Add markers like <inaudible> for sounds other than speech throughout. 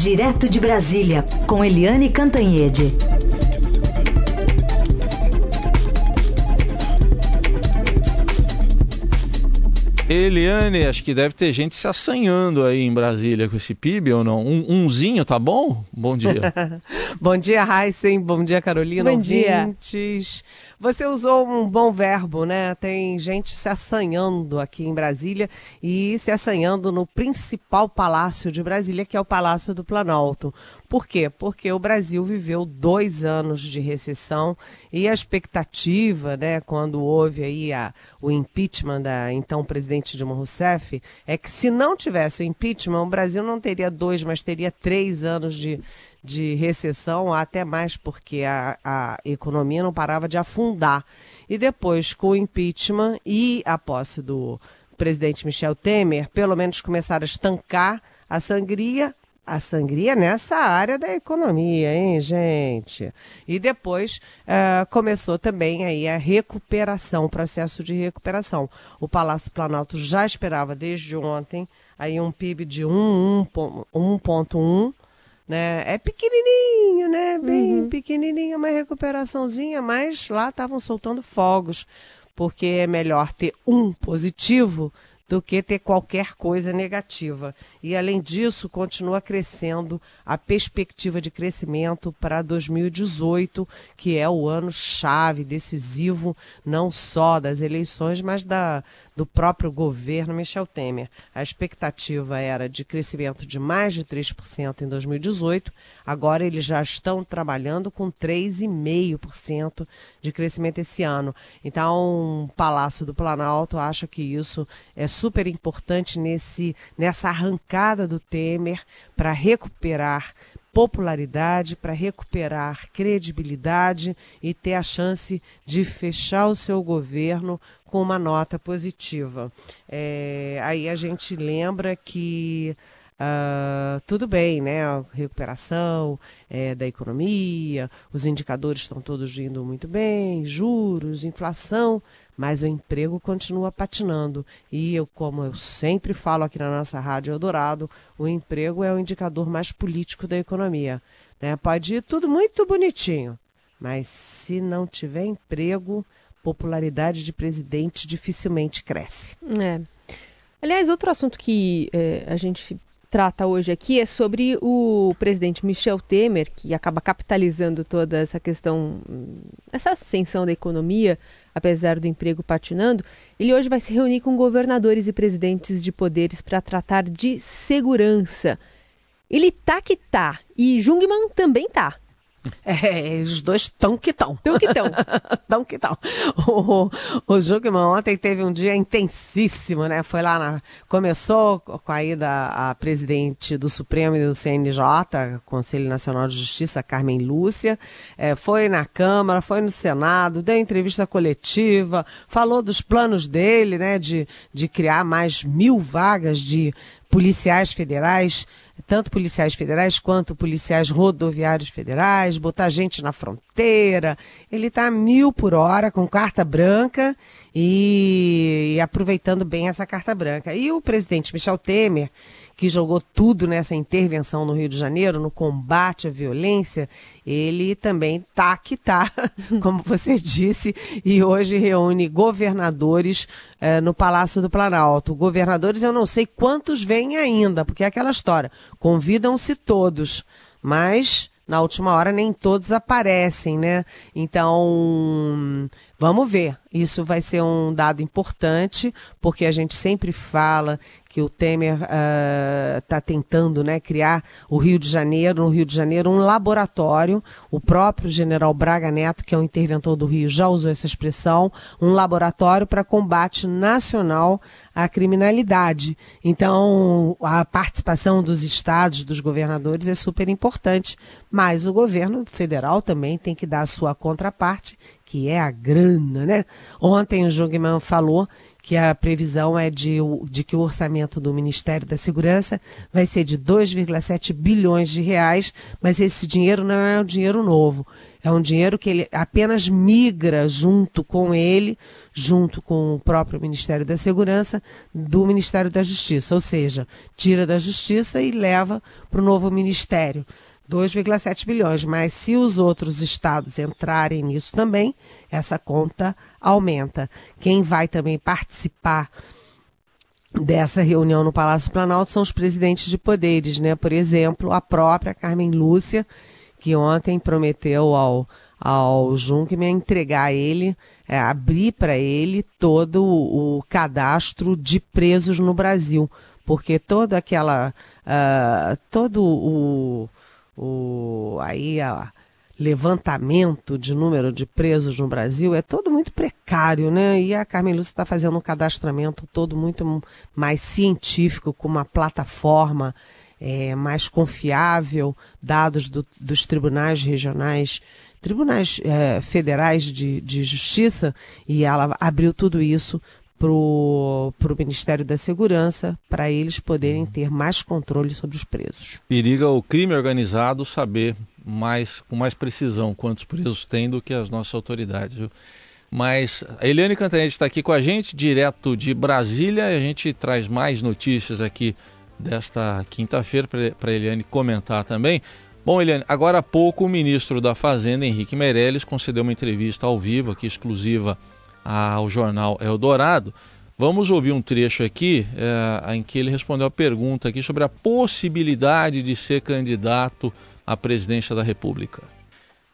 Direto de Brasília, com Eliane Cantanhede. Eliane, acho que deve ter gente se assanhando aí em Brasília com esse PIB ou não? Um, umzinho, tá bom? Bom dia. <laughs> bom dia, Heisen. Bom dia, Carolina. Bom ouvintes. dia. Você usou um bom verbo, né? Tem gente se assanhando aqui em Brasília e se assanhando no principal palácio de Brasília, que é o Palácio do Planalto. Por quê? Porque o Brasil viveu dois anos de recessão e a expectativa, né, quando houve aí a, o impeachment da então presidente Dilma Rousseff, é que se não tivesse o impeachment, o Brasil não teria dois, mas teria três anos de, de recessão, até mais porque a, a economia não parava de afundar. E depois, com o impeachment e a posse do presidente Michel Temer, pelo menos começaram a estancar a sangria, a sangria nessa área da economia, hein, gente? E depois uh, começou também aí a recuperação, o processo de recuperação. O Palácio Planalto já esperava desde ontem aí um PIB de 1,1, né? É pequenininho, né? Bem uhum. pequenininho, uma recuperaçãozinha, mas lá estavam soltando fogos, porque é melhor ter um positivo do que ter qualquer coisa negativa. E, além disso, continua crescendo a perspectiva de crescimento para 2018, que é o ano chave, decisivo, não só das eleições, mas da, do próprio governo Michel Temer. A expectativa era de crescimento de mais de 3% em 2018, agora eles já estão trabalhando com 3,5% de crescimento esse ano. Então, o Palácio do Planalto acha que isso é super importante nesse, nessa arrancada do Temer para recuperar popularidade, para recuperar credibilidade e ter a chance de fechar o seu governo com uma nota positiva. É, aí a gente lembra que Uh, tudo bem, né? A recuperação é, da economia, os indicadores estão todos indo muito bem, juros, inflação, mas o emprego continua patinando. E eu, como eu sempre falo aqui na nossa Rádio Eldorado, o emprego é o indicador mais político da economia. Né? Pode ir tudo muito bonitinho, mas se não tiver emprego, popularidade de presidente dificilmente cresce. É. Aliás, outro assunto que é, a gente trata hoje aqui é sobre o presidente Michel Temer, que acaba capitalizando toda essa questão, essa ascensão da economia, apesar do emprego patinando. Ele hoje vai se reunir com governadores e presidentes de poderes para tratar de segurança. Ele tá que tá, e Jungmann também tá. É, os dois estão que estão. Estão que estão. Estão <laughs> que estão. O, o Jugman ontem teve um dia intensíssimo, né? Foi lá na. Começou com a ida a presidente do Supremo e do CNJ, Conselho Nacional de Justiça, Carmen Lúcia. É, foi na Câmara, foi no Senado, deu entrevista coletiva, falou dos planos dele, né? De, de criar mais mil vagas de policiais federais tanto policiais federais quanto policiais rodoviários federais, botar gente na fronteira. Ele está mil por hora, com carta branca e, e aproveitando bem essa carta branca. E o presidente Michel Temer, que jogou tudo nessa intervenção no Rio de Janeiro, no combate à violência, ele também tá que tá, <laughs> como você disse, e hoje reúne governadores eh, no Palácio do Planalto. Governadores eu não sei quantos vêm ainda, porque é aquela história, convidam-se todos, mas na última hora nem todos aparecem, né? Então, vamos ver. Isso vai ser um dado importante, porque a gente sempre fala que o Temer está ah, uh, tentando né, criar o Rio de Janeiro, no Rio de Janeiro, um laboratório. O próprio general Braga Neto, que é o interventor do Rio, já usou essa expressão, um laboratório para combate nacional à criminalidade. Então, a participação dos estados, dos governadores, é super importante, mas o governo federal também tem que dar a sua contraparte, que é a grana, né? Ontem o Jungmann falou que a previsão é de, de que o orçamento do Ministério da Segurança vai ser de 2,7 bilhões de reais, mas esse dinheiro não é um dinheiro novo. É um dinheiro que ele apenas migra junto com ele, junto com o próprio Ministério da Segurança, do Ministério da Justiça. Ou seja, tira da Justiça e leva para o novo Ministério. 2,7 bilhões, mas se os outros estados entrarem nisso também, essa conta aumenta. Quem vai também participar dessa reunião no Palácio Planalto são os presidentes de poderes, né? Por exemplo, a própria Carmen Lúcia, que ontem prometeu ao, ao Junkman entregar ele, é, abrir para ele todo o, o cadastro de presos no Brasil, porque toda aquela, uh, todo o o aí a levantamento de número de presos no Brasil é todo muito precário, né? E a Carmen Lúcia está fazendo um cadastramento todo muito mais científico, com uma plataforma é, mais confiável, dados do, dos tribunais regionais, tribunais é, federais de, de justiça, e ela abriu tudo isso para o Ministério da Segurança, para eles poderem ter mais controle sobre os presos. Periga o crime organizado saber mais com mais precisão quantos presos tem do que as nossas autoridades. Viu? Mas a Eliane Cantanhete está aqui com a gente, direto de Brasília. A gente traz mais notícias aqui desta quinta-feira para a Eliane comentar também. Bom, Eliane, agora há pouco o ministro da Fazenda, Henrique Meirelles, concedeu uma entrevista ao vivo, aqui exclusiva ao jornal Eldorado. Vamos ouvir um trecho aqui é, em que ele respondeu a pergunta aqui sobre a possibilidade de ser candidato à presidência da República.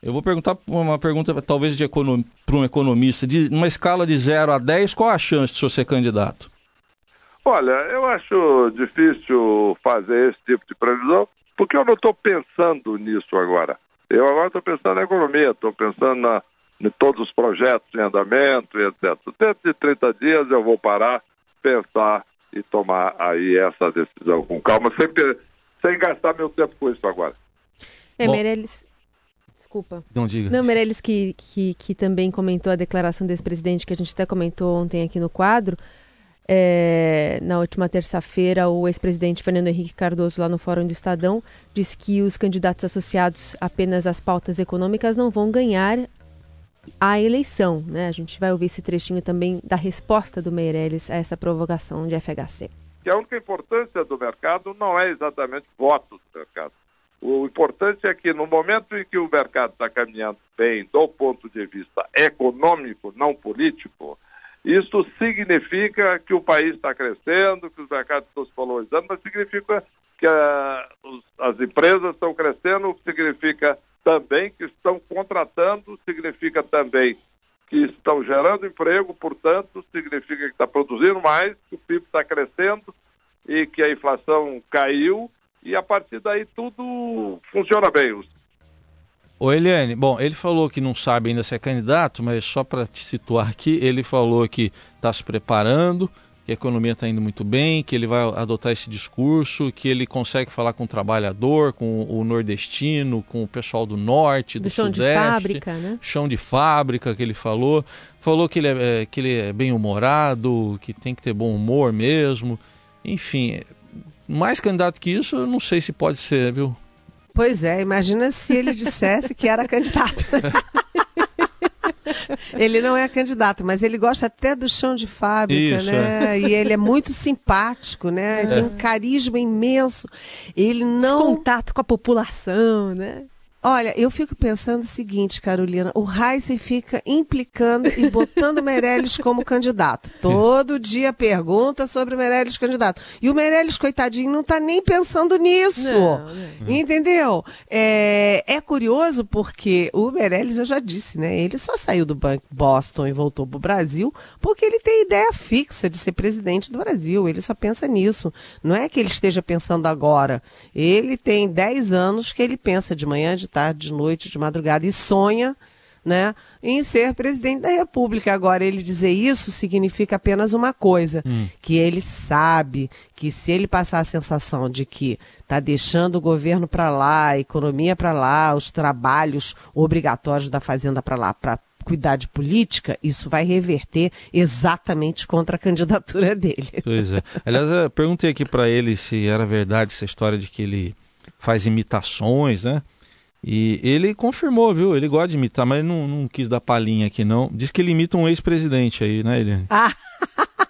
Eu vou perguntar uma pergunta talvez para um economista, de uma escala de 0 a 10, qual a chance de você ser candidato? Olha, eu acho difícil fazer esse tipo de previsão, porque eu não estou pensando nisso agora. Eu agora estou pensando na economia, estou pensando na, de todos os projetos em andamento e etc. Dentro de 30 dias eu vou parar, pensar e tomar aí essa decisão com calma, sem, sem gastar meu tempo com isso agora. É, Meirelles... Desculpa. Não diga. Não, Meirelles que, que, que também comentou a declaração do ex-presidente, que a gente até comentou ontem aqui no quadro, é, na última terça-feira, o ex-presidente Fernando Henrique Cardoso, lá no Fórum do Estadão, disse que os candidatos associados apenas às pautas econômicas não vão ganhar a eleição. Né? A gente vai ouvir esse trechinho também da resposta do Meirelles a essa provocação de FHC. Que a única importância do mercado não é exatamente votos do mercado. O importante é que no momento em que o mercado está caminhando bem do ponto de vista econômico, não político, isso significa que o país está crescendo, que os mercados estão se valorizando, mas significa que a, os, as empresas estão crescendo, o que significa também que estão contratando, significa também que estão gerando emprego, portanto, significa que está produzindo mais, que o PIB está crescendo e que a inflação caiu e a partir daí tudo funciona bem. Ô Eliane, bom, ele falou que não sabe ainda se é candidato, mas só para te situar aqui, ele falou que está se preparando, que a economia está indo muito bem, que ele vai adotar esse discurso, que ele consegue falar com o trabalhador, com o nordestino, com o pessoal do norte, do, do chão sudeste, de fábrica, né? chão de fábrica que ele falou, falou que ele é, é que ele é bem humorado, que tem que ter bom humor mesmo, enfim, mais candidato que isso, eu não sei se pode ser, viu? Pois é, imagina se ele dissesse que era candidato. <laughs> <laughs> ele não é candidato, mas ele gosta até do chão de fábrica, Isso, né? É. E ele é muito simpático, né? É. Tem um carisma imenso. Ele não. Esse contato com a população, né? Olha, eu fico pensando o seguinte, Carolina, o Heisen fica implicando e botando o Meirelles como candidato. <laughs> Todo dia pergunta sobre o Meirelles candidato. E o Meirelles, coitadinho, não está nem pensando nisso. Não, não. Entendeu? É, é, curioso porque o Meirelles, eu já disse, né? Ele só saiu do Banco Boston e voltou para o Brasil porque ele tem ideia fixa de ser presidente do Brasil. Ele só pensa nisso. Não é que ele esteja pensando agora. Ele tem 10 anos que ele pensa de manhã, de tarde, de noite, de madrugada e sonha né, em ser presidente da República. Agora, ele dizer isso significa apenas uma coisa: hum. que ele sabe que se ele passar a sensação de que está deixando o governo para lá, a economia para lá, os trabalhos obrigatórios da Fazenda para lá, para cuidar de política, isso vai reverter exatamente contra a candidatura <laughs> dele. Pois é. Aliás, eu perguntei aqui para ele se era verdade essa história de que ele faz imitações, né? E ele confirmou, viu? Ele gosta de imitar, mas ele não, não quis dar palhinha aqui, não. Diz que ele imita um ex-presidente aí, né, Eliane? Ah! <laughs>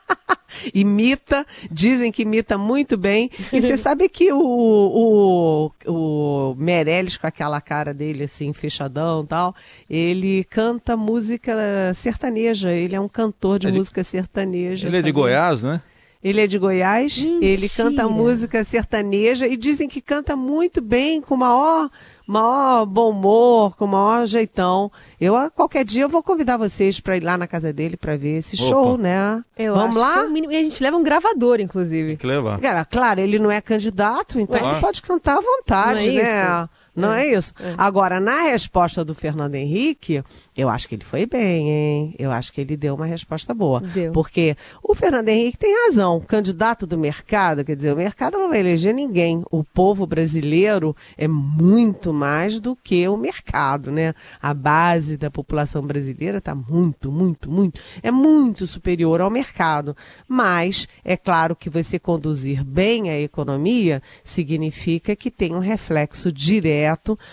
imita, dizem que imita muito bem. E você <laughs> sabe que o, o, o Meirelles, com aquela cara dele assim, fechadão e tal, ele canta música sertaneja. Ele é um cantor de, é de... música sertaneja. Ele sabe? é de Goiás, né? Ele é de Goiás, Mentira. ele canta música sertaneja e dizem que canta muito bem, com maior maior bom humor, com o maior jeitão. Eu, qualquer dia, eu vou convidar vocês para ir lá na casa dele para ver esse Opa. show, né? Eu Vamos lá? É e a gente leva um gravador, inclusive. Tem que levar. Claro, ele não é candidato, então Ué. ele pode cantar à vontade, não é né? Isso? Não é, é isso? É. Agora, na resposta do Fernando Henrique, eu acho que ele foi bem, hein? Eu acho que ele deu uma resposta boa. Deu. Porque o Fernando Henrique tem razão. Candidato do mercado, quer dizer, o mercado não vai eleger ninguém. O povo brasileiro é muito mais do que o mercado, né? A base da população brasileira está muito, muito, muito, é muito superior ao mercado. Mas é claro que você conduzir bem a economia significa que tem um reflexo direto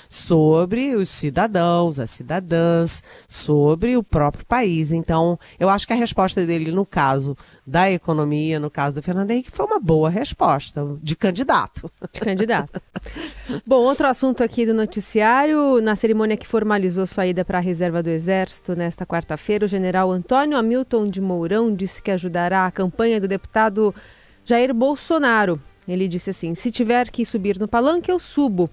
sobre os cidadãos, as cidadãs, sobre o próprio país. Então, eu acho que a resposta dele, no caso da economia, no caso do Fernando Henrique, foi uma boa resposta, de candidato. De candidato. <laughs> Bom, outro assunto aqui do noticiário, na cerimônia que formalizou sua ida para a reserva do Exército nesta quarta-feira, o general Antônio Hamilton de Mourão disse que ajudará a campanha do deputado Jair Bolsonaro. Ele disse assim: se tiver que subir no palanque, eu subo.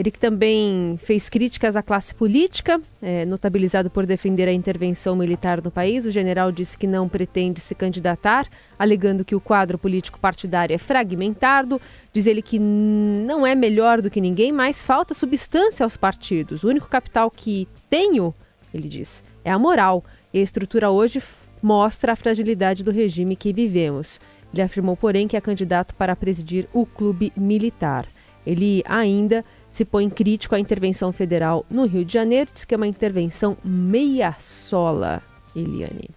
Ele que também fez críticas à classe política, é, notabilizado por defender a intervenção militar no país. O general disse que não pretende se candidatar, alegando que o quadro político partidário é fragmentado. Diz ele que não é melhor do que ninguém, mas falta substância aos partidos. O único capital que tenho, ele diz, é a moral. E a estrutura hoje mostra a fragilidade do regime que vivemos. Ele afirmou, porém, que é candidato para presidir o clube militar. Ele ainda se põe crítico à intervenção federal no Rio de Janeiro, diz que é uma intervenção meia sola, Eliane.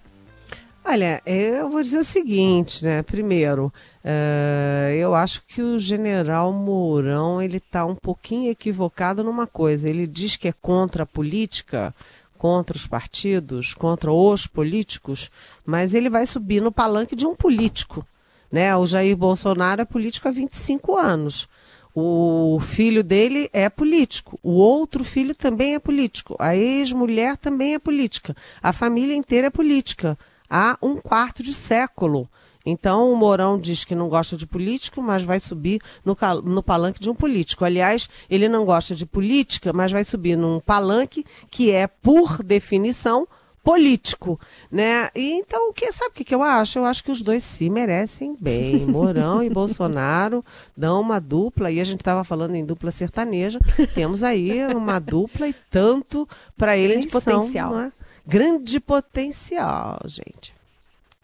Olha, eu vou dizer o seguinte, né? Primeiro, uh, eu acho que o general Mourão ele está um pouquinho equivocado numa coisa. Ele diz que é contra a política, contra os partidos, contra os políticos, mas ele vai subir no palanque de um político. Né? O Jair Bolsonaro é político há 25 anos. O filho dele é político, o outro filho também é político, a ex-mulher também é política, a família inteira é política, há um quarto de século. Então o Mourão diz que não gosta de político, mas vai subir no, no, palanque de um político. Aliás, ele não gosta de política, mas vai subir num palanque que é, por definição, político, né? E então, o que sabe o que, que eu acho? Eu acho que os dois se merecem bem. <laughs> Mourão e Bolsonaro dão uma dupla, e a gente estava falando em dupla sertaneja. Temos aí uma dupla e tanto para eleição. Grande potencial. Né? Grande potencial, gente.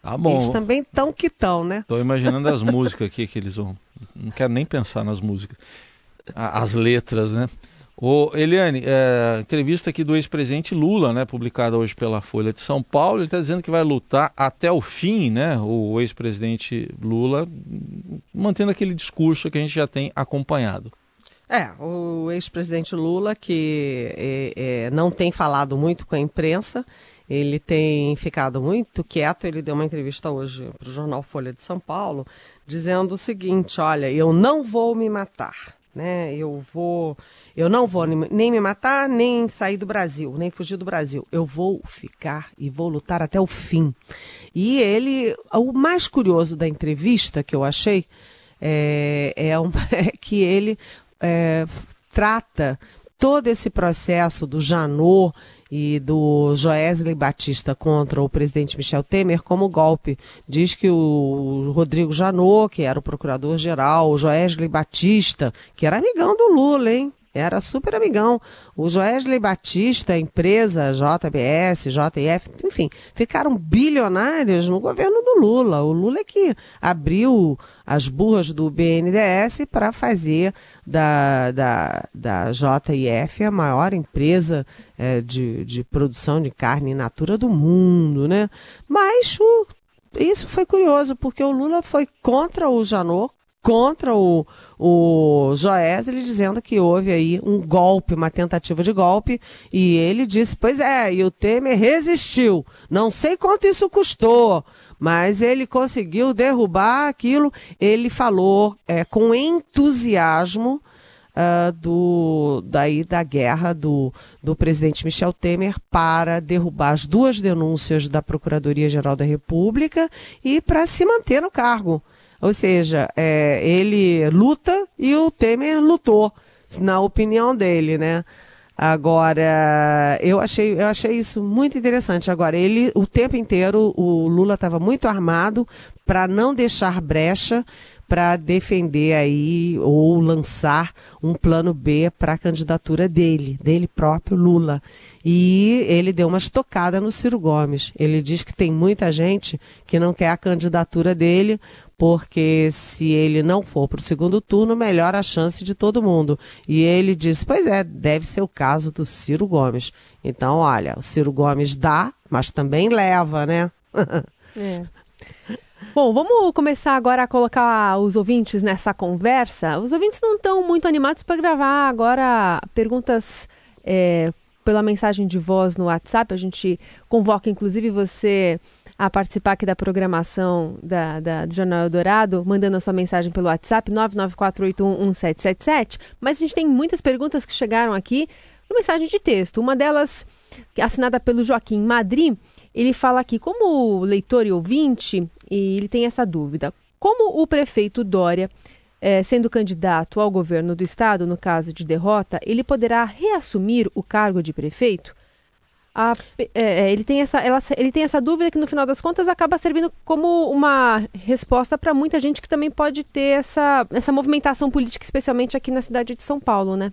Tá bom. Eles também tão que tão, né? Tô imaginando as músicas aqui que eles vão. Não quero nem pensar nas músicas. As letras, né? Ô, Eliane, é, entrevista aqui do ex-presidente Lula, né, publicada hoje pela Folha de São Paulo, ele está dizendo que vai lutar até o fim, né, o ex-presidente Lula, mantendo aquele discurso que a gente já tem acompanhado. É, o ex-presidente Lula, que é, é, não tem falado muito com a imprensa, ele tem ficado muito quieto. Ele deu uma entrevista hoje para o jornal Folha de São Paulo, dizendo o seguinte: olha, eu não vou me matar né? Eu vou, eu não vou nem me matar, nem sair do Brasil, nem fugir do Brasil. Eu vou ficar e vou lutar até o fim. E ele, o mais curioso da entrevista que eu achei é, é, um, <laughs> é que ele é, trata todo esse processo do Janot e do Joesley Batista contra o presidente Michel Temer como golpe. Diz que o Rodrigo Janot, que era o procurador-geral, o Joesley Batista, que era amigão do Lula, hein? era super amigão. O Joesley Batista, empresa JBS, JF, enfim, ficaram bilionários no governo do Lula. O Lula é que abriu as burras do BNDES para fazer da, da, da JIF a maior empresa é, de, de produção de carne in natura do mundo, né? Mas o, isso foi curioso, porque o Lula foi contra o Janot, contra o, o Joesley, dizendo que houve aí um golpe, uma tentativa de golpe, e ele disse, pois é, e o Temer resistiu. Não sei quanto isso custou, mas ele conseguiu derrubar aquilo. Ele falou é, com entusiasmo uh, do, daí da guerra do, do presidente Michel Temer para derrubar as duas denúncias da Procuradoria-Geral da República e para se manter no cargo. Ou seja, é, ele luta e o Temer lutou, na opinião dele, né? Agora, eu achei, eu achei isso muito interessante. Agora, ele, o tempo inteiro, o Lula estava muito armado para não deixar brecha para defender aí ou lançar um plano B para a candidatura dele, dele próprio, Lula. E ele deu uma estocada no Ciro Gomes. Ele diz que tem muita gente que não quer a candidatura dele porque se ele não for para o segundo turno, melhora a chance de todo mundo. E ele disse: Pois é, deve ser o caso do Ciro Gomes. Então, olha, o Ciro Gomes dá, mas também leva, né? é. <laughs> Bom, vamos começar agora a colocar os ouvintes nessa conversa. Os ouvintes não estão muito animados para gravar agora perguntas é, pela mensagem de voz no WhatsApp. A gente convoca, inclusive, você a participar aqui da programação da, da, do Jornal Eldorado, mandando a sua mensagem pelo WhatsApp 994811777. Mas a gente tem muitas perguntas que chegaram aqui no mensagem de texto. Uma delas, assinada pelo Joaquim Madri, ele fala aqui, como leitor e ouvinte, e ele tem essa dúvida. Como o prefeito Dória, eh, sendo candidato ao governo do estado, no caso de derrota, ele poderá reassumir o cargo de prefeito? A, é, é, ele, tem essa, ela, ele tem essa dúvida que no final das contas acaba servindo como uma resposta para muita gente que também pode ter essa, essa movimentação política, especialmente aqui na cidade de São Paulo, né?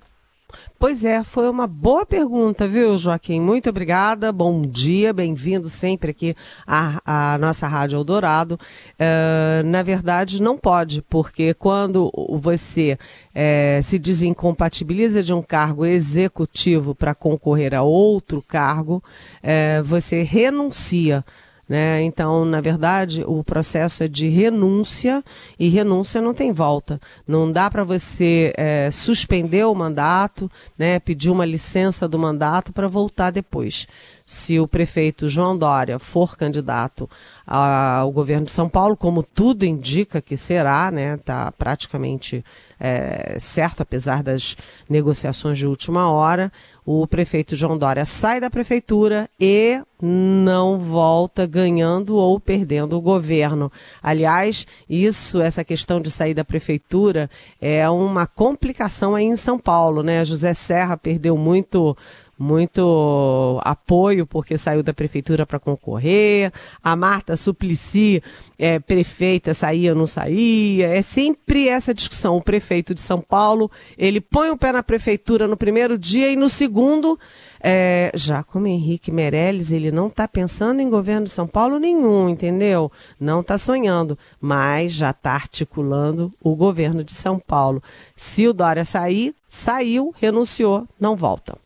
Pois é, foi uma boa pergunta, viu, Joaquim? Muito obrigada, bom dia, bem-vindo sempre aqui à, à, nossa Rádio Eldorado. Uh, na verdade, não pode, porque quando você é, se desincompatibiliza de um cargo executivo para concorrer a outro cargo, é, você renuncia né? Então, na verdade, o processo é de renúncia e renúncia não tem volta. Não dá para você é, suspender o mandato, né? pedir uma licença do mandato para voltar depois. Se o prefeito João Dória for candidato ao governo de São Paulo, como tudo indica que será, né? Está praticamente é, certo, apesar das negociações de última hora, o prefeito João Dória sai da prefeitura e não volta ganhando ou perdendo o governo. Aliás, isso, essa questão de sair da prefeitura, é uma complicação aí em São Paulo, né? José Serra perdeu muito muito apoio porque saiu da prefeitura para concorrer. A Marta Suplicy, é, prefeita, saía ou não saía. É sempre essa discussão. O prefeito de São Paulo, ele põe o pé na prefeitura no primeiro dia e no segundo, é, já como Henrique Meirelles, ele não está pensando em governo de São Paulo nenhum, entendeu? Não está sonhando, mas já está articulando o governo de São Paulo. Se o Dória sair, saiu, renunciou, não volta.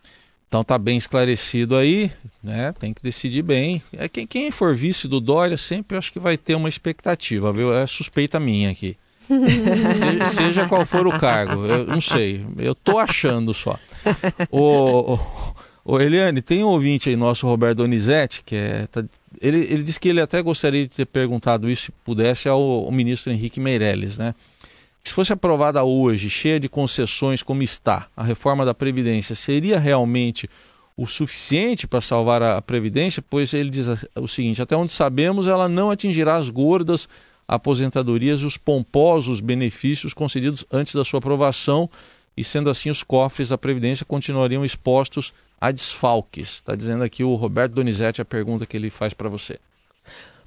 Então tá bem esclarecido aí, né? Tem que decidir bem. É quem, quem for vice do Dória sempre acho que vai ter uma expectativa, viu? É suspeita minha aqui. seja, seja, qual for o cargo, eu não sei. Eu tô achando só. O, o, o Eliane, tem um ouvinte aí nosso, Roberto Donizete, que é. Tá, ele, ele disse que ele até gostaria de ter perguntado isso, se pudesse, ao, ao ministro Henrique Meirelles, né? Se fosse aprovada hoje, cheia de concessões como está, a reforma da Previdência seria realmente o suficiente para salvar a Previdência? Pois ele diz o seguinte: até onde sabemos, ela não atingirá as gordas aposentadorias e os pomposos benefícios concedidos antes da sua aprovação, e sendo assim, os cofres da Previdência continuariam expostos a desfalques. Está dizendo aqui o Roberto Donizete a pergunta que ele faz para você.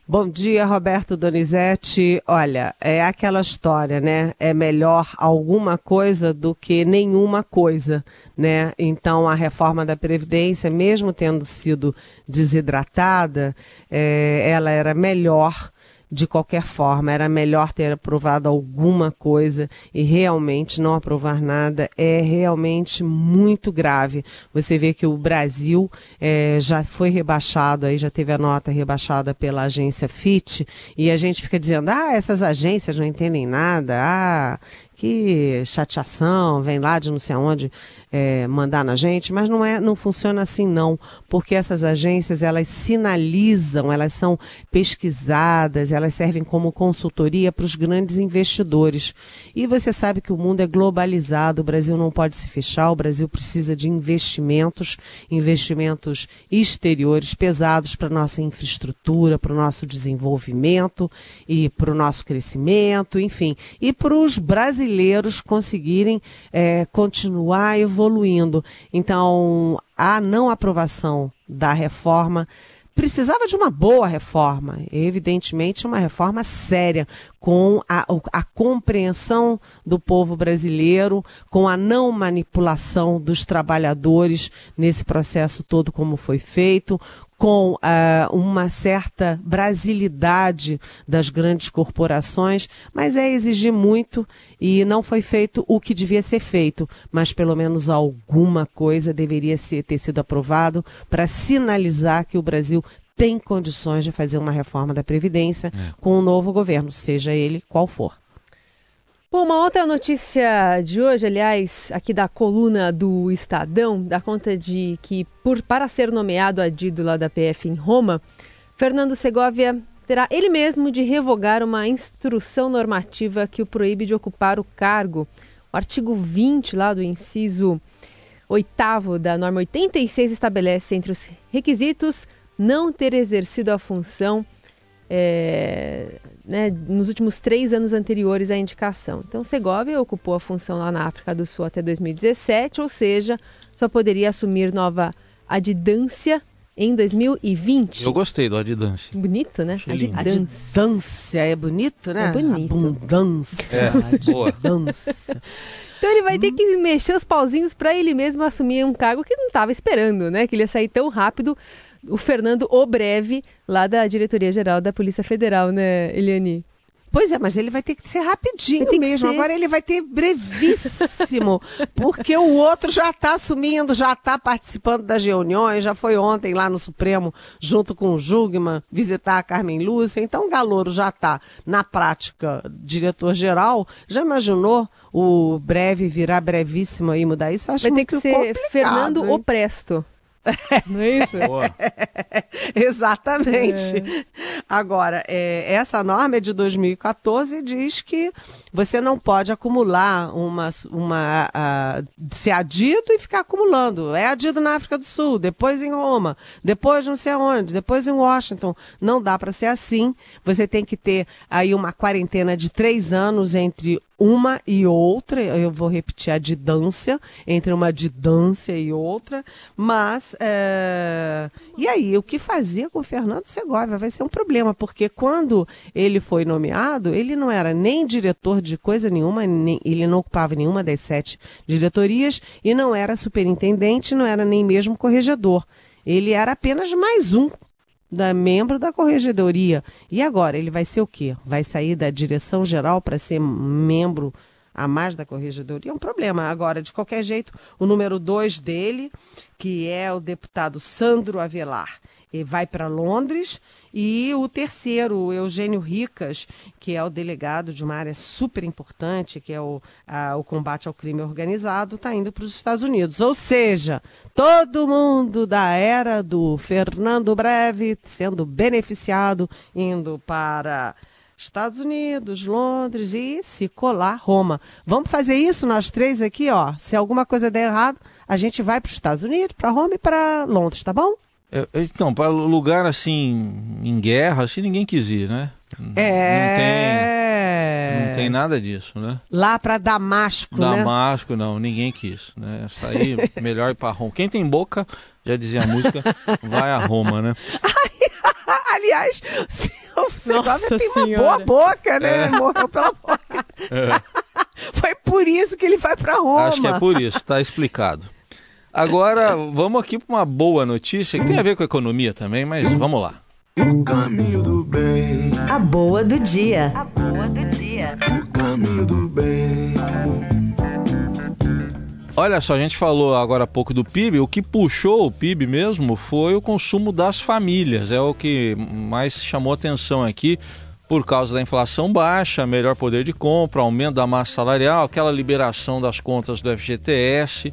Bom dia, Roberto Donizete. Olha, é aquela história, né? É melhor alguma coisa do que nenhuma coisa, né? Então, a reforma da Previdência, mesmo tendo sido desidratada, é, ela era melhor de qualquer forma. Era melhor ter aprovado alguma coisa e realmente não aprovar nada é realmente muito grave. Você vê que o Brasil é, já foi rebaixado, aí já teve a nota rebaixada pela agência FIT e a gente fica dizendo, ah, essas agências não entendem nada, ah, que chateação, vem lá de não sei aonde é, mandar na gente, mas não é, não funciona assim não, porque essas agências elas sinalizam, elas são pesquisadas, elas servem como consultoria para os grandes investidores. E você sabe que o mundo é globalizado, o Brasil não pode se fechar, o Brasil precisa de investimentos, investimentos exteriores pesados para nossa infraestrutura, para o nosso desenvolvimento e para o nosso crescimento, enfim, e para os brasileiros brasileiros conseguirem é, continuar evoluindo. Então, a não aprovação da reforma precisava de uma boa reforma, evidentemente uma reforma séria, com a, a, compreensão do povo brasileiro, com a não manipulação dos trabalhadores nesse processo todo como foi feito, com uh, uma certa brasilidade das grandes corporações, mas é exigir muito e não foi feito o que devia ser feito, mas pelo menos alguma coisa deveria ser, ter sido aprovado para sinalizar que o Brasil tem condições de fazer uma reforma da Previdência é. com o um novo governo, seja ele qual for. Bom, uma outra notícia de hoje, aliás, aqui da coluna do Estadão, dá conta de que, por, para ser nomeado adido lá da PF em Roma, Fernando Segovia terá ele mesmo de revogar uma instrução normativa que o proíbe de ocupar o cargo. O artigo 20 lá do inciso 8 da norma 86 estabelece entre os requisitos não ter exercido a função é, né, nos últimos três anos anteriores à indicação. Então, Segovia ocupou a função lá na África do Sul até 2017, ou seja, só poderia assumir nova adidância em 2020. Eu gostei do adidância. Bonito, né? Adidância é bonito, né? É bonito. Abundância. É, boa. Abundância. Então ele vai ter que mexer os pauzinhos para ele mesmo assumir um cargo que não estava esperando, né? Que ele ia sair tão rápido o Fernando Obreve, lá da Diretoria-Geral da Polícia Federal, né, Eliane? Pois é, mas ele vai ter que ser rapidinho mesmo. Ser... Agora ele vai ter brevíssimo, <laughs> porque o outro já está assumindo, já está participando das reuniões, já foi ontem lá no Supremo, junto com o Jugman, visitar a Carmen Lúcia. Então o Galouro já está, na prática, diretor-geral. Já imaginou o breve virar brevíssimo aí mudar isso? Eu acho vai ter que ser Fernando hein? Opresto. <laughs> Não é isso? <laughs> Exatamente. É. Agora, é, essa norma é de 2014 e diz que você não pode acumular uma, uma uh, ser adido e ficar acumulando. É adido na África do Sul, depois em Roma, depois não sei aonde, depois em Washington. Não dá para ser assim. Você tem que ter aí uma quarentena de três anos entre uma e outra, eu vou repetir a didância, entre uma didância e outra, mas é... e aí, o que fazer com o Fernando Segovia vai ser um problema, porque quando ele foi nomeado, ele não era nem diretor de coisa nenhuma, nem... ele não ocupava nenhuma das sete diretorias e não era superintendente, não era nem mesmo corregedor. Ele era apenas mais um da membro da corregedoria. E agora, ele vai ser o quê? Vai sair da direção geral para ser membro a mais da corregedoria? É um problema. Agora, de qualquer jeito, o número dois dele, que é o deputado Sandro Avelar, vai para Londres. E o terceiro, o Eugênio Ricas, que é o delegado de uma área super importante, que é o, a, o combate ao crime organizado, está indo para os Estados Unidos. Ou seja, todo mundo da era do Fernando Breve sendo beneficiado, indo para. Estados Unidos, Londres e se colar Roma. Vamos fazer isso nós três aqui, ó. Se alguma coisa der errado, a gente vai para os Estados Unidos, para Roma e para Londres, tá bom? É, é, então, para lugar assim, em guerra, assim, ninguém quis ir, né? É. Não tem, não tem nada disso, né? Lá para Damasco, né? Damasco, né? não, ninguém quis, né? Sair <laughs> melhor ir para Roma. Quem tem boca, já dizia a música, vai a Roma, né? <laughs> <laughs> Aliás, o Segovia tem uma boa boca, né? É. Morreu pela boca. É. <laughs> Foi por isso que ele vai para Roma. Acho que é por isso, está explicado. Agora, vamos aqui para uma boa notícia, que tem a ver com a economia também, mas vamos lá. O caminho do bem. A boa do dia. A boa do dia. O caminho do bem. Olha só, a gente falou agora há pouco do PIB. O que puxou o PIB mesmo foi o consumo das famílias. É o que mais chamou atenção aqui por causa da inflação baixa, melhor poder de compra, aumento da massa salarial, aquela liberação das contas do FGTS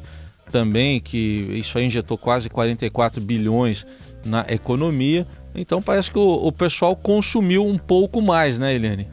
também, que isso aí injetou quase 44 bilhões na economia. Então parece que o, o pessoal consumiu um pouco mais, né, Eliane?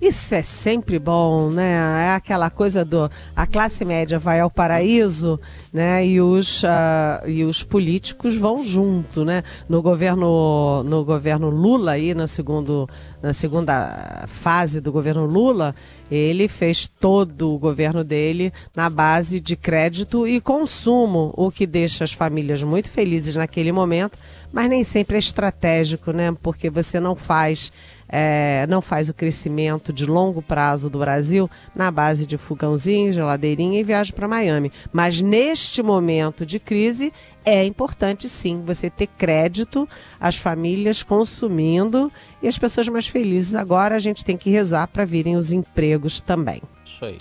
Isso é sempre bom, né? É aquela coisa do a classe média vai ao paraíso, né? E os, uh, e os políticos vão junto, né? No governo no governo Lula aí na segundo na segunda fase do governo Lula, ele fez todo o governo dele na base de crédito e consumo, o que deixa as famílias muito felizes naquele momento, mas nem sempre é estratégico, né? Porque você não faz é, não faz o crescimento de longo prazo do Brasil na base de fogãozinho, geladeirinha e viagem para Miami. Mas neste momento de crise é importante sim você ter crédito, as famílias consumindo e as pessoas mais felizes. Agora a gente tem que rezar para virem os empregos também. Isso aí.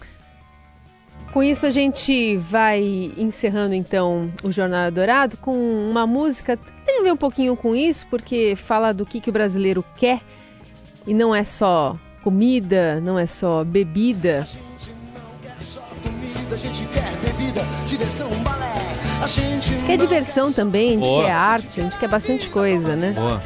Com isso a gente vai encerrando então o Jornal Dourado com uma música que tem a ver um pouquinho com isso, porque fala do que, que o brasileiro quer e não é só comida, não é só bebida. A gente não quer só comida, a gente quer bebida, diversão, balé. A gente, a gente quer diversão também, a gente Boa. quer arte, a gente quer bastante coisa, né? Boa.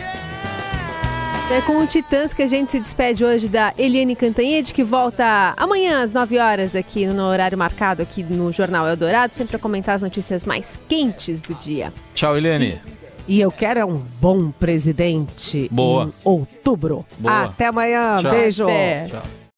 É com o Titãs que a gente se despede hoje da Eliane Cantanhede, que volta amanhã às 9 horas aqui no horário marcado aqui no Jornal Eldorado, sempre a comentar as notícias mais quentes do dia. Tchau, Eliane. E eu quero é um bom presidente Boa. em outubro. Boa. Até amanhã. Tchau. Beijo. Até. Tchau.